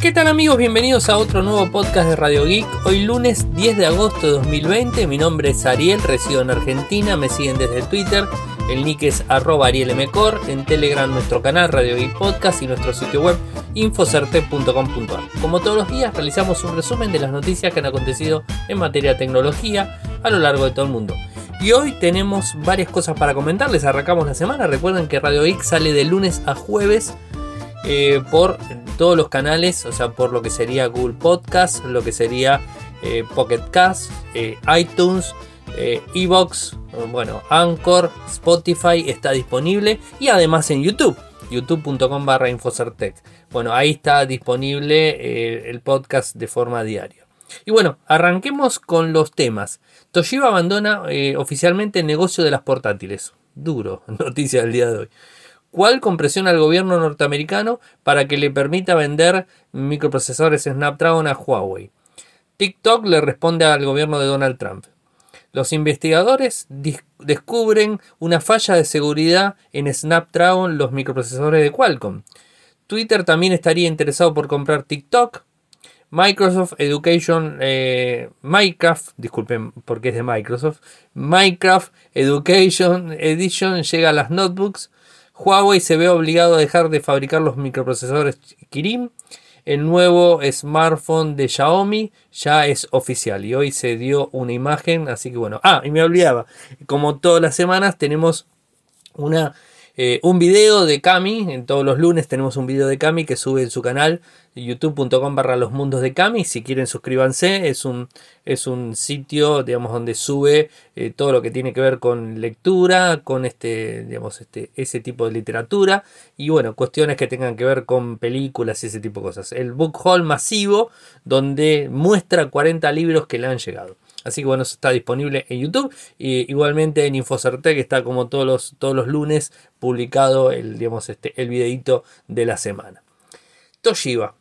¿Qué tal amigos? Bienvenidos a otro nuevo podcast de Radio Geek. Hoy lunes 10 de agosto de 2020. Mi nombre es Ariel, resido en Argentina. Me siguen desde Twitter. El nick es arroba arielmcor. En Telegram nuestro canal Radio Geek Podcast y nuestro sitio web infocerte.com.ar. Como todos los días realizamos un resumen de las noticias que han acontecido en materia de tecnología a lo largo de todo el mundo. Y hoy tenemos varias cosas para comentarles. Arrancamos la semana. Recuerden que Radio Geek sale de lunes a jueves eh, por todos los canales, o sea, por lo que sería Google Podcast, lo que sería eh, Pocket Cast, eh, iTunes, Evox, bueno, Anchor, Spotify está disponible y además en YouTube, youtube.com barra Infocertec. Bueno, ahí está disponible el podcast de forma diaria. Y bueno, arranquemos con los temas. Toshiba abandona oficialmente el negocio de las portátiles. Duro, noticia del día de hoy. ¿Cuál compresiona al gobierno norteamericano para que le permita vender microprocesadores Snapdragon a Huawei. TikTok le responde al gobierno de Donald Trump. Los investigadores descubren una falla de seguridad en Snapdragon, los microprocesadores de Qualcomm. Twitter también estaría interesado por comprar TikTok. Microsoft Education, eh, Minecraft, disculpen porque es de Microsoft, Minecraft Education Edition llega a las notebooks. Huawei se ve obligado a dejar de fabricar los microprocesadores Kirin. El nuevo smartphone de Xiaomi ya es oficial y hoy se dio una imagen, así que bueno. Ah, y me olvidaba, como todas las semanas tenemos una eh, un video de Cami, en todos los lunes tenemos un video de Cami que sube en su canal youtube.com barra los mundos de Cami, si quieren suscríbanse, es un, es un sitio digamos donde sube eh, todo lo que tiene que ver con lectura, con este, digamos, este, ese tipo de literatura y bueno, cuestiones que tengan que ver con películas y ese tipo de cosas. El book haul masivo donde muestra 40 libros que le han llegado. Así que bueno, está disponible en YouTube. Y igualmente en que está como todos los, todos los lunes publicado el, digamos, este, el videito de la semana. Toshiba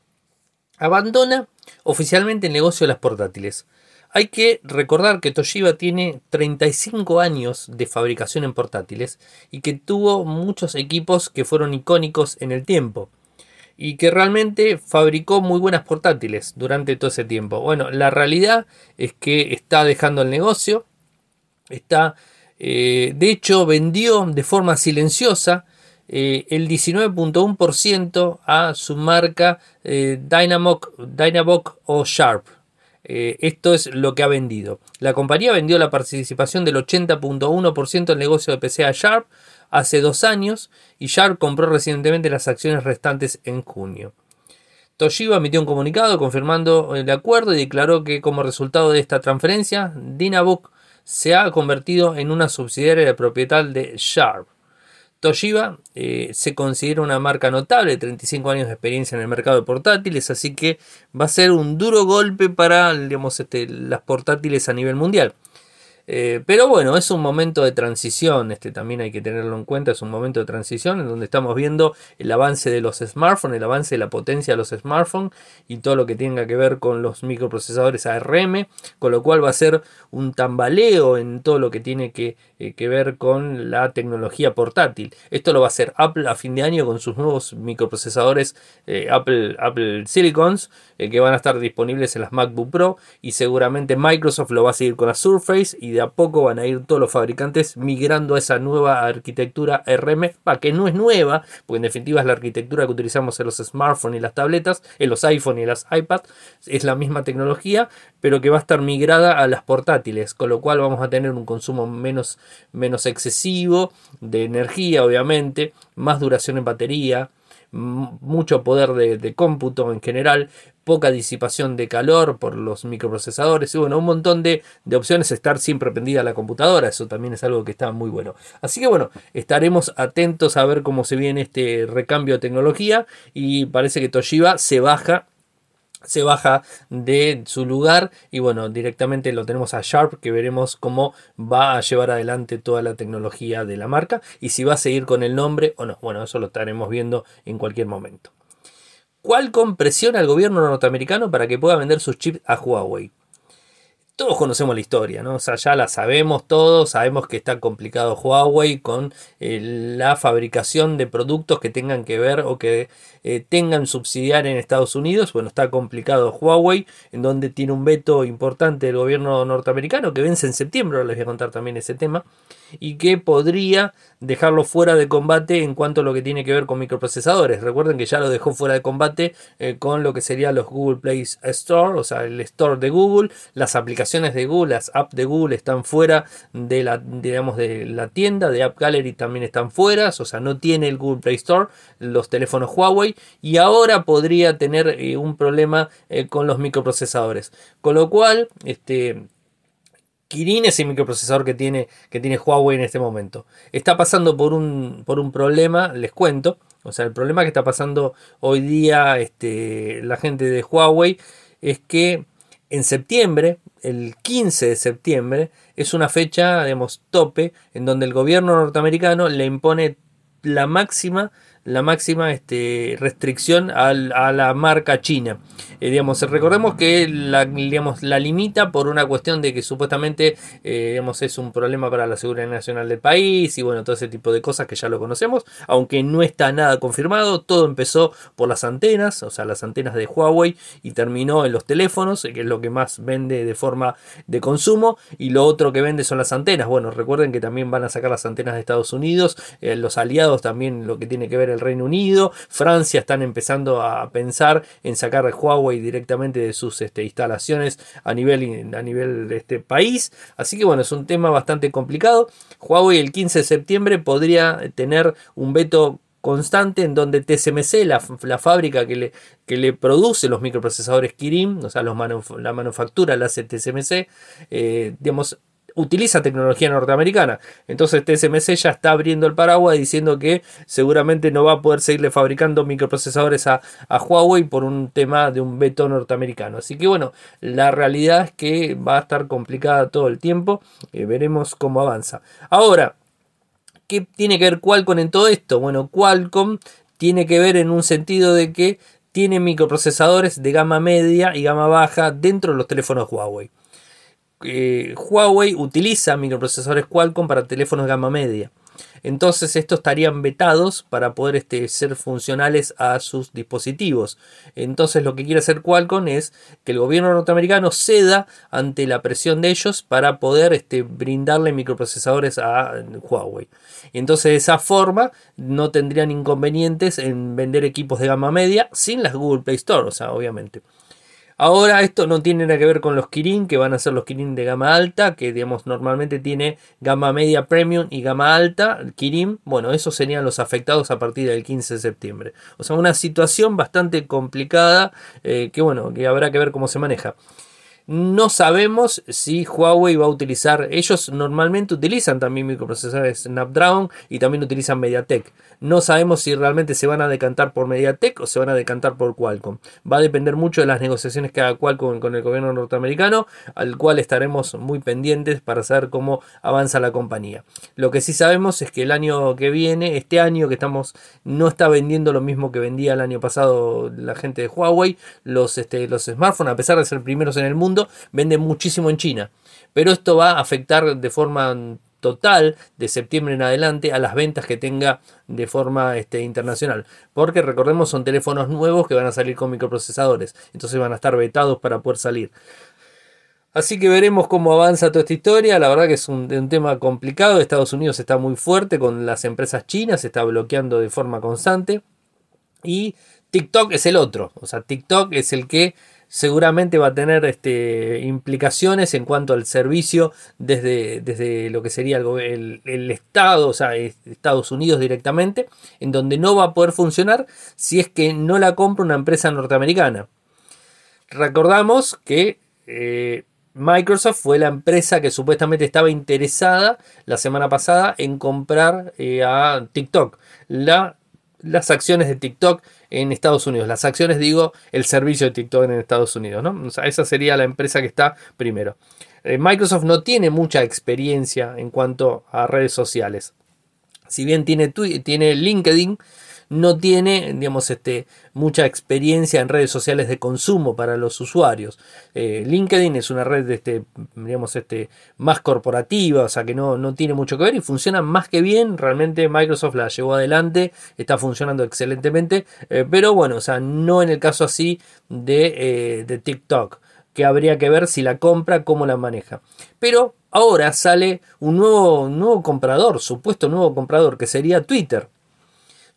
abandona oficialmente el negocio de las portátiles. Hay que recordar que Toshiba tiene 35 años de fabricación en portátiles y que tuvo muchos equipos que fueron icónicos en el tiempo y que realmente fabricó muy buenas portátiles durante todo ese tiempo. Bueno, la realidad es que está dejando el negocio, está, eh, de hecho, vendió de forma silenciosa eh, el 19.1% a su marca eh, Dynabook, o Sharp. esto es lo que ha vendido. La compañía vendió la participación del 80.1% del negocio de PC a Sharp hace dos años y Sharp compró recientemente las acciones restantes en junio. Toshiba emitió un comunicado confirmando el acuerdo y declaró que como resultado de esta transferencia, Dynabook se ha convertido en una subsidiaria de propiedad de Sharp. Toshiba eh, se considera una marca notable, 35 años de experiencia en el mercado de portátiles, así que va a ser un duro golpe para este, las portátiles a nivel mundial. Eh, pero bueno, es un momento de transición, este también hay que tenerlo en cuenta, es un momento de transición en donde estamos viendo el avance de los smartphones, el avance de la potencia de los smartphones y todo lo que tenga que ver con los microprocesadores ARM, con lo cual va a ser un tambaleo en todo lo que tiene que, eh, ver con la tecnología portátil. Esto lo va a hacer Apple a fin de año con sus nuevos microprocesadores eh, Apple, Apple Silicons que van a estar disponibles en las MacBook Pro y seguramente Microsoft lo va a seguir con la Surface a poco van a ir todos los fabricantes migrando a esa nueva arquitectura RM, que no es nueva, porque en definitiva es la arquitectura que utilizamos en los smartphones y las tabletas, en los iPhone y las iPad, es la misma tecnología, pero que va a estar migrada a las portátiles, con lo cual vamos a tener un consumo menos, menos excesivo de energía, obviamente, más duración en batería, mucho poder de, cómputo en general, poca disipación de calor por los microprocesadores y bueno, un montón de, de, opciones, estar siempre prendida la computadora, eso también es algo que está muy bueno. Así que bueno, estaremos atentos a ver cómo se viene este recambio de tecnología y parece que Toshiba se baja se baja de su lugar y bueno, directamente lo tenemos a Sharp que veremos cómo va a llevar adelante toda la tecnología de la marca y si va a seguir con el nombre o no. Bueno, eso lo estaremos viendo en cualquier momento. ¿Cuál compresiona al gobierno norteamericano para que pueda vender sus chips a Huawei? Todos conocemos la historia, ¿no? O sea, ya la sabemos todos, sabemos que está complicado Huawei con eh, la fabricación de productos que tengan que ver o que eh, tengan subsidiar en Estados Unidos. Bueno, está complicado Huawei, en donde tiene un veto importante del gobierno norteamericano que vence en septiembre, les voy a contar también ese tema, y que podría dejarlo fuera de combate en cuanto a lo que tiene que ver con microprocesadores. Recuerden que ya lo dejó fuera de combate eh, con lo que sería los Google Play Store, o sea, el store de Google, las aplicaciones de Google, las apps de Google están fuera de la, digamos, de la tienda, de App Gallery también están fuera, o sea, no tiene el Google Play Store, los teléfonos Huawei, y ahora podría tener eh, un problema eh, con los microprocesadores. Con lo cual, este, Kirin es el microprocesador que tiene, que tiene Huawei en este momento. Está pasando por un, por un problema, les cuento. O sea, el problema que está pasando hoy día este, la gente de Huawei es que en septiembre, el 15 de septiembre, es una fecha, digamos, tope, en donde el gobierno norteamericano le impone la máxima la máxima este, restricción a la marca china. Eh, digamos, recordemos que la, digamos, la limita por una cuestión de que supuestamente eh, digamos, es un problema para la seguridad nacional del país y bueno, todo ese tipo de cosas que ya lo conocemos, aunque no está nada confirmado, todo empezó por las antenas, o sea, las antenas de Huawei y terminó en los teléfonos, que es lo que más vende de forma de consumo, y lo otro que vende son las antenas. Bueno, recuerden que también van a sacar las antenas de Estados Unidos, eh, los aliados también lo que tiene que ver Reino Unido, Francia están empezando a pensar en sacar Huawei directamente de sus este, instalaciones a nivel, a nivel de este país. Así que bueno, es un tema bastante complicado. Huawei el 15 de septiembre podría tener un veto constante en donde TSMC, la, fábrica que le, que le, produce los microprocesadores Kirin, o sea, la manufactura la hace TSMC, eh, digamos, utiliza tecnología norteamericana. Entonces TSMC ya está abriendo el paraguas diciendo que seguramente no va a poder seguirle fabricando microprocesadores a, Huawei por un tema de un veto norteamericano. Así que bueno, la realidad es que va a estar complicada todo el tiempo. Eh, veremos cómo avanza. Ahora, ¿qué tiene que ver Qualcomm en todo esto? Bueno, Qualcomm tiene que ver en un sentido de que tiene microprocesadores de gama media y gama baja dentro de los teléfonos Huawei. Eh, Huawei utiliza microprocesadores Qualcomm para teléfonos gama media. Entonces estos estarían vetados para poder este, ser funcionales a sus dispositivos. Entonces lo que quiere hacer Qualcomm es que el gobierno norteamericano ceda ante la presión de ellos para poder este, brindarle microprocesadores a Huawei. Entonces de esa forma no tendrían inconvenientes en vender equipos de gama media sin las Google Play Store, o sea, obviamente. Ahora esto no tiene nada que ver con los Kirin, que van a ser los Kirin de gama alta, que digamos normalmente tiene gama media premium y gama alta, Kirin, bueno, esos serían los afectados a partir del 15 de septiembre. O sea, una situación bastante complicada eh, que bueno, que habrá que ver cómo se maneja. No sabemos si Huawei va a utilizar, ellos normalmente utilizan también microprocesadores Snapdragon y también utilizan MediaTek. No sabemos si realmente se van a decantar por MediaTek o se van a decantar por Qualcomm. Va a depender mucho de las negociaciones que haga Qualcomm con el gobierno norteamericano, al cual estaremos muy pendientes para saber cómo avanza la compañía. Lo que sí sabemos es que el año que viene, este año que estamos, no está vendiendo lo mismo que vendía el año pasado la gente de Huawei, los, este, los smartphones, a pesar de ser primeros en el mundo, vende muchísimo en China. Pero esto va a afectar de forma total de septiembre en adelante a las ventas que tenga de forma este, internacional. Porque recordemos son teléfonos nuevos que van a salir con microprocesadores. Entonces van a estar vetados para poder salir. Así que veremos cómo avanza toda esta historia. La verdad que es un, un, tema complicado. Estados Unidos está muy fuerte con las empresas chinas, se está bloqueando de forma constante. Y TikTok es el otro. O sea, TikTok es el que seguramente va a tener este, implicaciones en cuanto al servicio desde, desde lo que sería el, el, Estado, o sea, Estados Unidos directamente, en donde no va a poder funcionar si es que no la compra una empresa norteamericana. Recordamos que eh, Microsoft fue la empresa que supuestamente estaba interesada la semana pasada en comprar eh, a TikTok. La, las acciones de TikTok en Estados Unidos. Las acciones, digo, el servicio de TikTok en Estados Unidos. ¿no? esa sería la empresa que está primero. Eh, Microsoft no tiene mucha experiencia en cuanto a redes sociales. Si bien tiene, tiene LinkedIn, no tiene, digamos, este, mucha experiencia en redes sociales de consumo para los usuarios. Eh, LinkedIn es una red, este, digamos, este, más corporativa, o sea que no, no tiene mucho que ver y funciona más que bien. Realmente Microsoft la llevó adelante, está funcionando excelentemente, eh, pero bueno, o sea, no en el caso así de, de TikTok que habría que ver si la compra, cómo la maneja. Pero ahora sale un nuevo, nuevo comprador, supuesto nuevo comprador, que sería Twitter.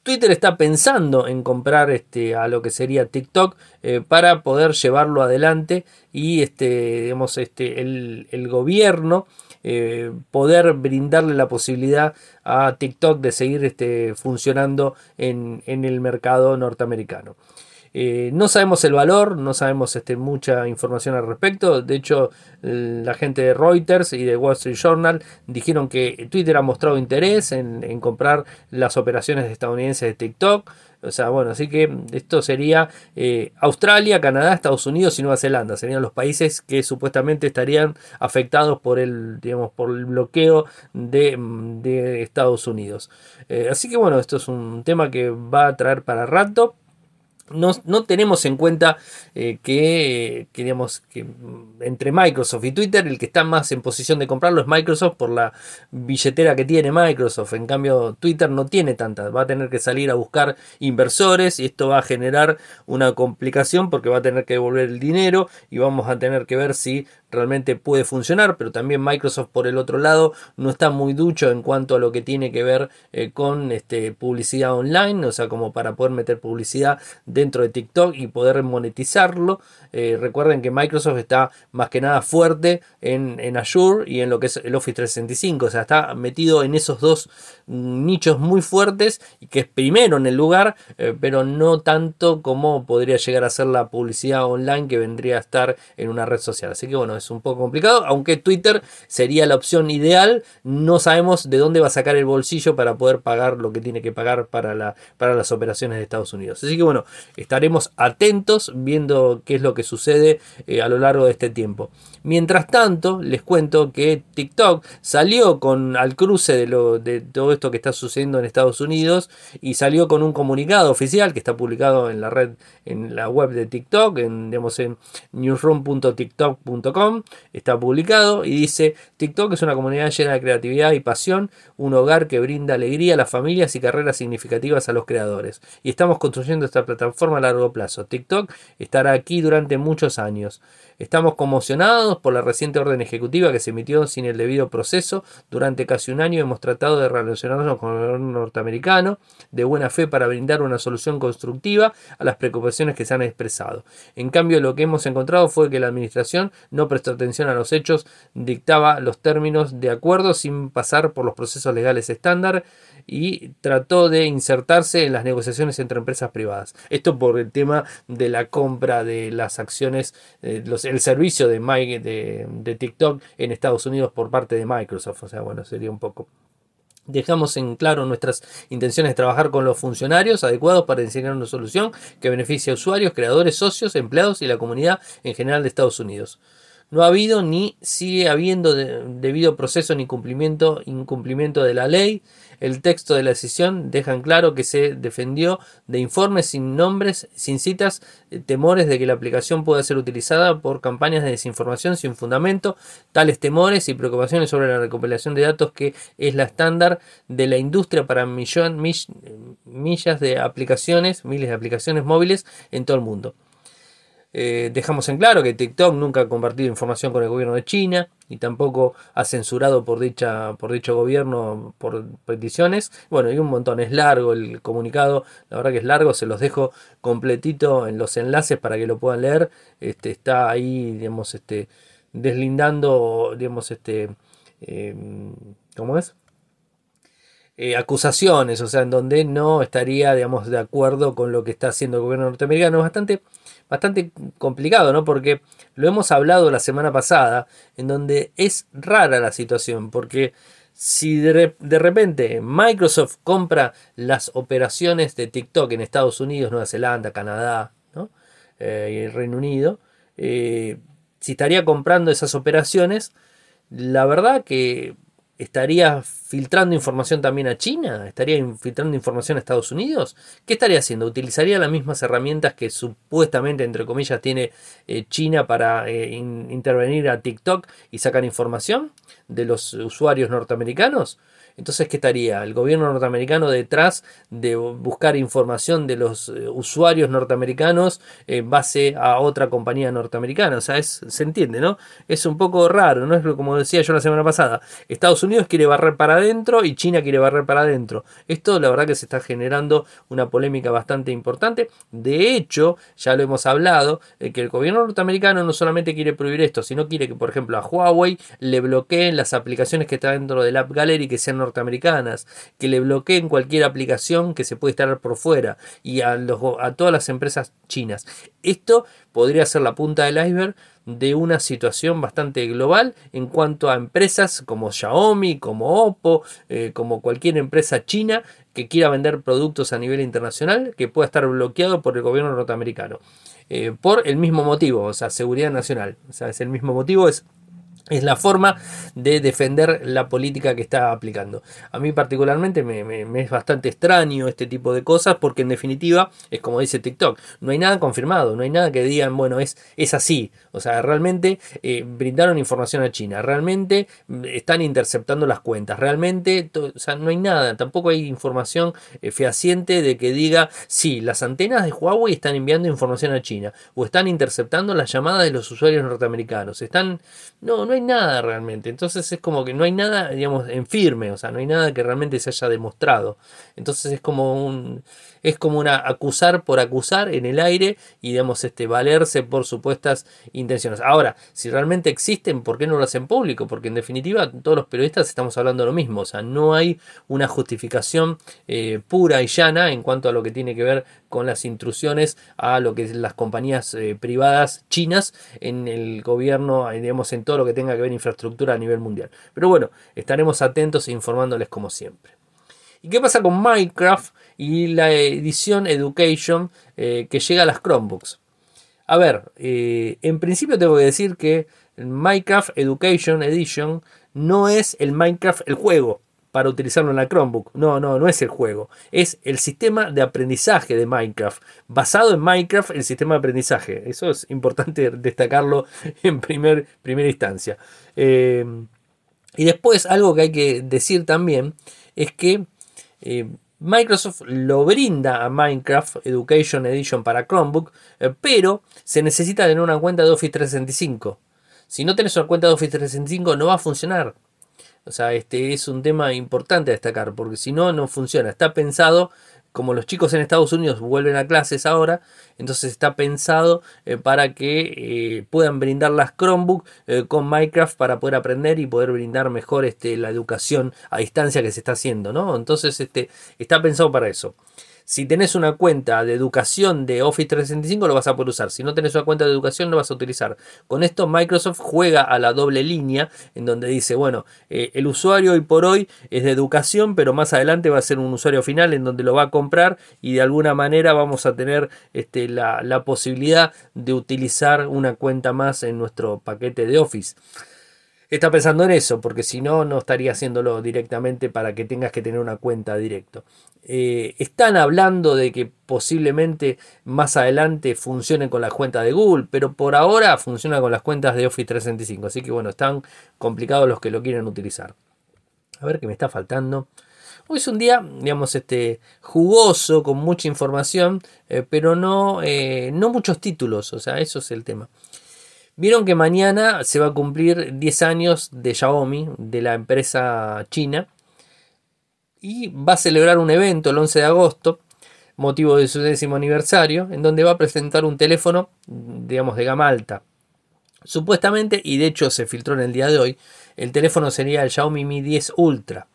Twitter está pensando en comprar este, a lo que sería TikTok eh, para poder llevarlo adelante y este, este, el, gobierno eh, poder brindarle la posibilidad a TikTok de seguir este, funcionando en, en el mercado norteamericano. Eh, no sabemos el valor, no sabemos este, mucha información al respecto. De hecho, la gente de Reuters y de Wall Street Journal dijeron que Twitter ha mostrado interés en, comprar las operaciones estadounidenses de TikTok. O sea, bueno, así que esto sería eh, Australia, Canadá, Estados Unidos y Nueva Zelanda. Serían los países que supuestamente estarían afectados por el, digamos, por el bloqueo de, Estados Unidos. Eh, así que bueno, esto es un tema que va a traer para rato no, tenemos en cuenta eh, que, que, que entre Microsoft y Twitter el que está más en posición de comprarlo es Microsoft por la billetera que tiene Microsoft. En cambio, Twitter no tiene tanta. Va a tener que salir a buscar inversores y esto va a generar una complicación porque va a tener que devolver el dinero y vamos a tener que ver si realmente puede funcionar, pero también Microsoft por el otro lado no está muy ducho en cuanto a lo que tiene que ver eh, con este, publicidad online, o sea, como para poder meter publicidad dentro de TikTok y poder monetizarlo. Eh, recuerden que Microsoft está más que nada fuerte en, en, Azure y en lo que es el Office 365, o sea, está metido en esos dos nichos muy fuertes y que es primero en el lugar, eh, pero no tanto como podría llegar a ser la publicidad online que vendría a estar en una red social. Así que bueno, es un poco complicado, aunque Twitter sería la opción ideal, no sabemos de dónde va a sacar el bolsillo para poder pagar lo que tiene que pagar para, la, para las operaciones de Estados Unidos. Así que bueno, estaremos atentos viendo qué es lo que sucede eh, a lo largo de este tiempo. Mientras tanto, les cuento que TikTok salió con al cruce de, lo, de todo esto que está sucediendo en Estados Unidos y salió con un comunicado oficial que está publicado en la red, en la web de TikTok, en, digamos, en newsroom.tiktok.com, está publicado y dice, TikTok es una comunidad llena de creatividad y pasión, un hogar que brinda alegría a las familias y carreras significativas a los creadores. Y estamos construyendo esta plataforma a largo plazo. TikTok estará aquí durante muchos años. Estamos conmocionados por la reciente orden ejecutiva que se emitió sin el debido proceso. Durante casi un año hemos tratado de relacionarnos con el gobierno norteamericano de buena fe para brindar una solución constructiva a las preocupaciones que se han expresado. En cambio, lo que hemos encontrado fue que la administración no prestó atención a los hechos, dictaba los términos de acuerdo sin pasar por los procesos legales estándar y trató de insertarse en las negociaciones entre empresas privadas. Esto por el tema de la compra de las acciones, eh, el servicio de, de, TikTok en Estados Unidos por parte de Microsoft. O sea, bueno, sería un poco Dejamos en claro nuestras intenciones de trabajar con los funcionarios adecuados para diseñar una solución que beneficie a usuarios, creadores, socios, empleados y la comunidad en general de Estados Unidos. No ha habido ni sigue habiendo debido proceso ni cumplimiento, incumplimiento de la ley. El texto de la decisión deja en claro que se defendió de informes sin nombres, sin citas, eh, temores de que la aplicación pueda ser utilizada por campañas de desinformación sin fundamento. Tales temores y preocupaciones sobre la recopilación de datos que es la estándar de la industria para millón, millas de aplicaciones, miles de aplicaciones móviles en todo el mundo. Eh, dejamos en claro que TikTok nunca ha compartido información con el gobierno de China y tampoco ha censurado por, dicha, por dicho gobierno por peticiones. Bueno, y un montón, es largo el comunicado, la verdad que es largo, se los dejo completito en los enlaces para que lo puedan leer. Este, está ahí, digamos, este, deslindando, digamos, este, em, ¿cómo es? Eh, acusaciones, o sea, en donde no estaría, digamos, de acuerdo con lo que está haciendo el gobierno norteamericano. Bastante bastante complicado, ¿no? Porque lo hemos hablado la semana pasada, en donde es rara la situación, porque si de, repente Microsoft compra las operaciones de TikTok en Estados Unidos, Nueva Zelanda, Canadá ¿no? Eh, Reino Unido, eh, si estaría comprando esas operaciones, la verdad que estaría filtrando información también a China? ¿Estaría filtrando información a Estados Unidos? ¿Qué estaría haciendo? ¿Utilizaría las mismas herramientas que supuestamente, entre comillas, tiene eh, China para eh, intervenir a TikTok y sacar información de los usuarios norteamericanos? Entonces, ¿qué estaría? El gobierno norteamericano detrás de buscar información de los eh, usuarios norteamericanos en base a otra compañía norteamericana. O sea, es, se entiende, ¿no? Es un poco raro, ¿no? Es como decía yo la semana pasada. Estados Unidos quiere barrer para adentro y China quiere barrer para adentro. Esto, la verdad, que se está generando una polémica bastante importante. De hecho, ya lo hemos hablado, eh, que el gobierno norteamericano no solamente quiere prohibir esto, sino quiere que, por ejemplo, a Huawei le bloqueen las aplicaciones que están dentro del App Gallery que sean norteamericanas, que le bloqueen cualquier aplicación que se puede instalar por fuera y a, a todas las empresas chinas. Esto podría ser la punta del iceberg de una situación bastante global en cuanto a empresas como Xiaomi, como Oppo, eh, como cualquier empresa china que quiera vender productos a nivel internacional que pueda estar bloqueado por el gobierno norteamericano. Eh, por el mismo motivo, o sea, seguridad nacional. O sea, es el mismo motivo, es es la forma de defender la política que está aplicando. A mí particularmente me, es bastante extraño este tipo de cosas porque en definitiva es como dice TikTok, no hay nada confirmado, no hay nada que digan, bueno, es, es así. O sea, realmente eh, brindaron información a China, realmente mm, están interceptando las cuentas, realmente, o sea, no hay nada, tampoco hay información eh, fehaciente de que diga, sí, las antenas de Huawei están enviando información a China o están interceptando las llamadas de los usuarios norteamericanos, están, no, no hay nada realmente. Entonces es como que no hay nada, digamos, en firme, o sea, no hay nada que realmente se haya demostrado. Entonces es como un es como una acusar por acusar en el aire y digamos este valerse por supuestas intenciones. Ahora, si realmente existen, ¿por qué no lo hacen público? Porque en definitiva todos los periodistas estamos hablando lo mismo, o sea, no hay una justificación eh, pura y llana en cuanto a lo que tiene que ver con las intrusiones a lo que es las compañías eh, privadas chinas en el gobierno, eh, digamos, en todo lo que tenga que ver infraestructura a nivel mundial. Pero bueno, estaremos atentos e informándoles como siempre. ¿Y qué pasa con Minecraft y la edición Education eh, que llega a las Chromebooks? A ver, en principio tengo que decir que Minecraft Education Edition no es el Minecraft el juego para utilizarlo en la Chromebook. No, no, no es el juego. Es el sistema de aprendizaje de Minecraft. Basado en Minecraft, el sistema de aprendizaje. Eso es importante destacarlo en primer, primera instancia. Eh, y después, algo que hay que decir también es que eh, Microsoft lo brinda a Minecraft Education Edition para Chromebook, eh, pero se necesita tener una cuenta de Office 365. Si no tienes una cuenta de Office 365 no va a funcionar. O sea, este es un tema importante a destacar, porque si no, no funciona. Está pensado, como los chicos en Estados Unidos vuelven a clases ahora, entonces está pensado eh, para que eh, puedan brindar las Chromebook eh, con Minecraft para poder aprender y poder brindar mejor este, la educación a distancia que se está haciendo, ¿no? Entonces este, está pensado para eso. Si tenés una cuenta de educación de Office 365 lo vas a poder usar. Si no tenés una cuenta de educación lo vas a utilizar. Con esto Microsoft juega a la doble línea en donde dice, bueno, eh, el usuario hoy por hoy es de educación, pero más adelante va a ser un usuario final en donde lo va a comprar y de alguna manera vamos a tener este, la, la posibilidad de utilizar una cuenta más en nuestro paquete de Office está pensando en eso, porque si no, no estaría haciéndolo directamente para que tengas que tener una cuenta directo. Eh, están hablando de que posiblemente más adelante funcione con la cuenta de Google, pero por ahora funciona con las cuentas de Office 365. Así que bueno, están complicados los que lo quieren utilizar. A ver qué me está faltando. Hoy es un día, digamos, este, jugoso, con mucha información, eh, pero no, eh, no muchos títulos. O sea, eso es el tema. Vieron que mañana se va a cumplir 10 años de Xiaomi, de la empresa china y va a celebrar un evento el 11 de agosto, motivo de su décimo aniversario, en donde va a presentar un teléfono, digamos, de gama alta. Supuestamente, y de hecho se filtró en el día de hoy, el teléfono sería el Xiaomi Mi 10 Ultra.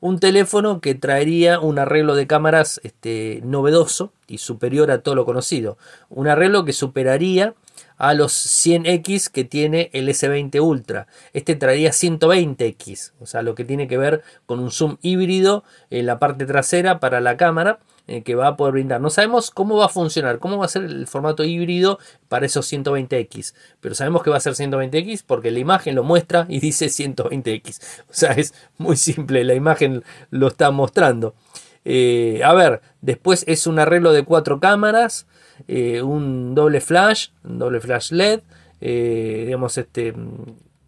Un teléfono que traería un arreglo de cámaras este, novedoso y superior a todo lo conocido. Un arreglo que superaría a los 100X que tiene el S20 Ultra. Este traería 120X, o sea, lo que tiene que ver con un zoom híbrido en la parte trasera para la cámara eh, que va a poder brindar. No sabemos cómo va a funcionar, cómo va a ser el formato híbrido para esos 120X, pero sabemos que va a ser 120X porque la imagen lo muestra y dice 120X. O sea, es muy simple, la imagen lo está mostrando. Eh, a ver, después es un arreglo de cuatro cámaras, eh, un doble flash, doble flash LED, digamos, este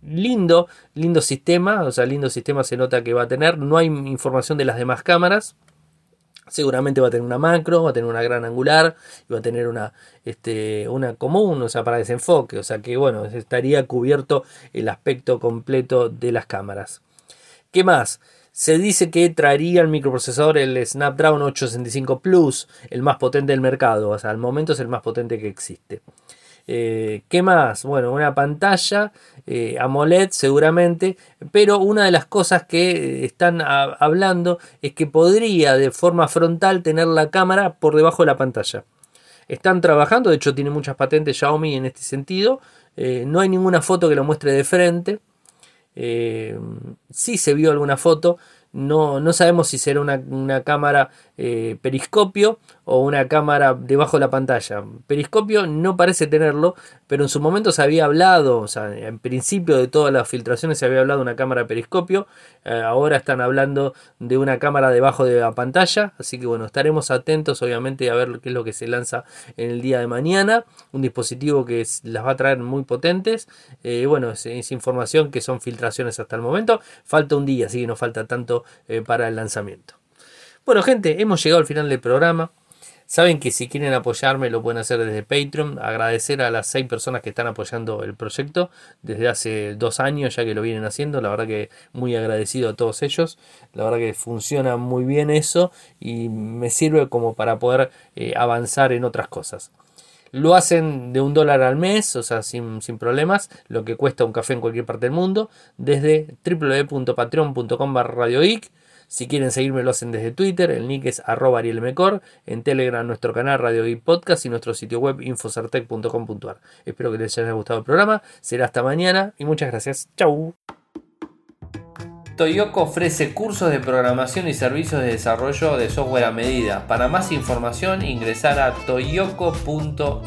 lindo, lindo sistema, o sea, lindo sistema se nota que va a tener, no hay información de las demás cámaras, Seguramente va a tener una macro, va a tener una gran angular y va a tener una, este, una común, o sea, para desenfoque. O sea que, bueno, estaría cubierto el aspecto completo de las cámaras. ¿Qué más? Se dice que traería el microprocesador el Snapdragon 865 Plus, el más potente del mercado. O sea, al momento es el más potente que existe. Eh, ¿Qué más? Bueno, una pantalla eh, AMOLED seguramente, pero una de las cosas que están hablando es que podría de forma frontal tener la cámara por debajo de la pantalla. Están trabajando, de hecho tiene muchas patentes Xiaomi en este sentido. Eh, no hay ninguna foto que lo muestre de frente. Sí se vio alguna foto, no, no sabemos si será una, cámara eh, periscopio o una cámara debajo de la pantalla. Periscopio no parece tenerlo, pero en su momento se había hablado, o sea, en principio de todas las filtraciones se había hablado de una cámara periscopio. Eh, ahora están hablando de una cámara debajo de la pantalla. Así que bueno, estaremos atentos obviamente a ver qué es lo que se lanza en el día de mañana. Un dispositivo que las va a traer muy potentes. Eh, bueno, es, información que son filtraciones hasta el momento. Falta un día, así que no falta tanto eh, para el lanzamiento. Bueno, gente, hemos llegado al final del programa. Saben que si quieren apoyarme lo pueden hacer desde Patreon. Agradecer a las seis personas que están apoyando el proyecto desde hace dos años ya que lo vienen haciendo. La verdad que muy agradecido a todos ellos. La verdad que funciona muy bien eso y me sirve como para poder eh, avanzar en otras cosas. Lo hacen de un dólar al mes, o sea, sin, problemas, lo que cuesta un café en cualquier parte del mundo, desde www.patreon.com barra Si quieren seguirme lo hacen desde Twitter, el nick es arroba arielmecor, en Telegram nuestro canal Radio Geek Podcast y nuestro sitio web infocertec.com.ar. Espero que les haya gustado el programa, será hasta mañana y muchas gracias. Chau. Toyoko ofrece cursos de programación y servicios de desarrollo de software a medida. Para más información ingresar a toyoko.io.